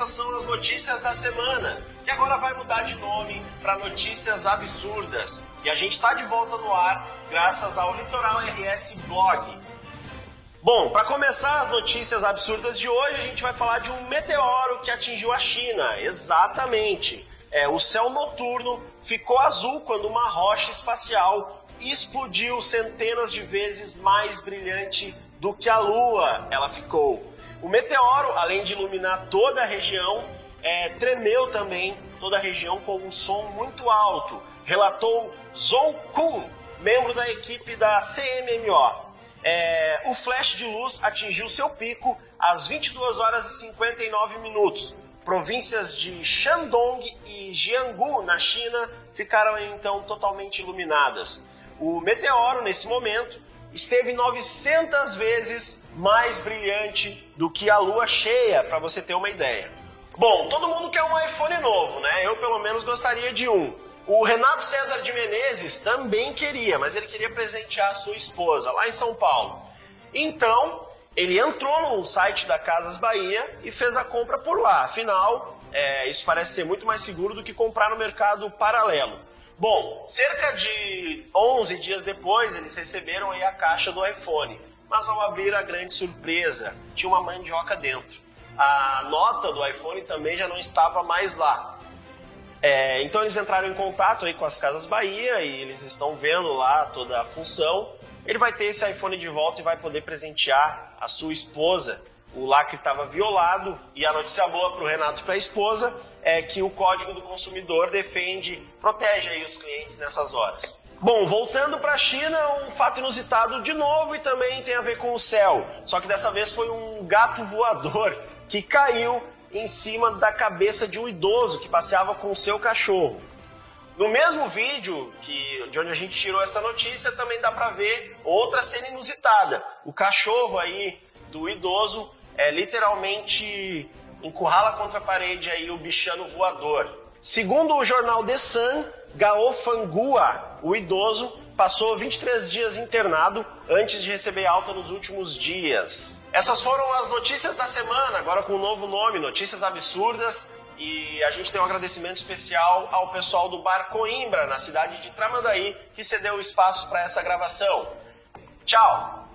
notícias da semana, que agora vai mudar de nome para Notícias Absurdas. E a gente está de volta no ar graças ao Litoral RS Blog. Bom, para começar as notícias absurdas de hoje, a gente vai falar de um meteoro que atingiu a China. Exatamente. É, o céu noturno ficou azul quando uma rocha espacial explodiu centenas de vezes mais brilhante do que a Lua ela ficou. O meteoro, além de iluminar toda a região, é, tremeu também toda a região com um som muito alto, relatou Zhou Kun, membro da equipe da CMMO. É, o flash de luz atingiu seu pico às 22 horas e 59 minutos. Províncias de Shandong e Jiangsu, na China, ficaram então totalmente iluminadas. O meteoro, nesse momento, esteve 900 vezes mais brilhante do que a lua cheia, para você ter uma ideia. Bom, todo mundo quer um iPhone novo, né? Eu pelo menos gostaria de um. O Renato César de Menezes também queria, mas ele queria presentear a sua esposa lá em São Paulo. Então, ele entrou no site da Casas Bahia e fez a compra por lá. Afinal, é, isso parece ser muito mais seguro do que comprar no mercado paralelo. Bom, cerca de 11 dias depois, eles receberam a caixa do iPhone. Mas ao abrir a grande surpresa, tinha uma mandioca dentro. A nota do iPhone também já não estava mais lá. É, então eles entraram em contato aí com as Casas Bahia e eles estão vendo lá toda a função. Ele vai ter esse iPhone de volta e vai poder presentear a sua esposa. O lacre estava violado e a notícia boa para o Renato e para a esposa é que o Código do Consumidor defende, protege aí os clientes nessas horas. Bom, voltando para a China, um fato inusitado de novo e também tem a ver com o céu. Só que dessa vez foi um gato voador que caiu em cima da cabeça de um idoso que passeava com o seu cachorro. No mesmo vídeo que de onde a gente tirou essa notícia, também dá para ver outra cena inusitada. O cachorro aí do idoso é literalmente encurrala contra a parede aí o bichano voador. Segundo o jornal The Sun, Gao Fangua, o idoso, passou 23 dias internado antes de receber alta nos últimos dias. Essas foram as notícias da semana, agora com um novo nome, Notícias Absurdas. E a gente tem um agradecimento especial ao pessoal do Bar Coimbra, na cidade de Tramandaí, que cedeu o espaço para essa gravação. Tchau!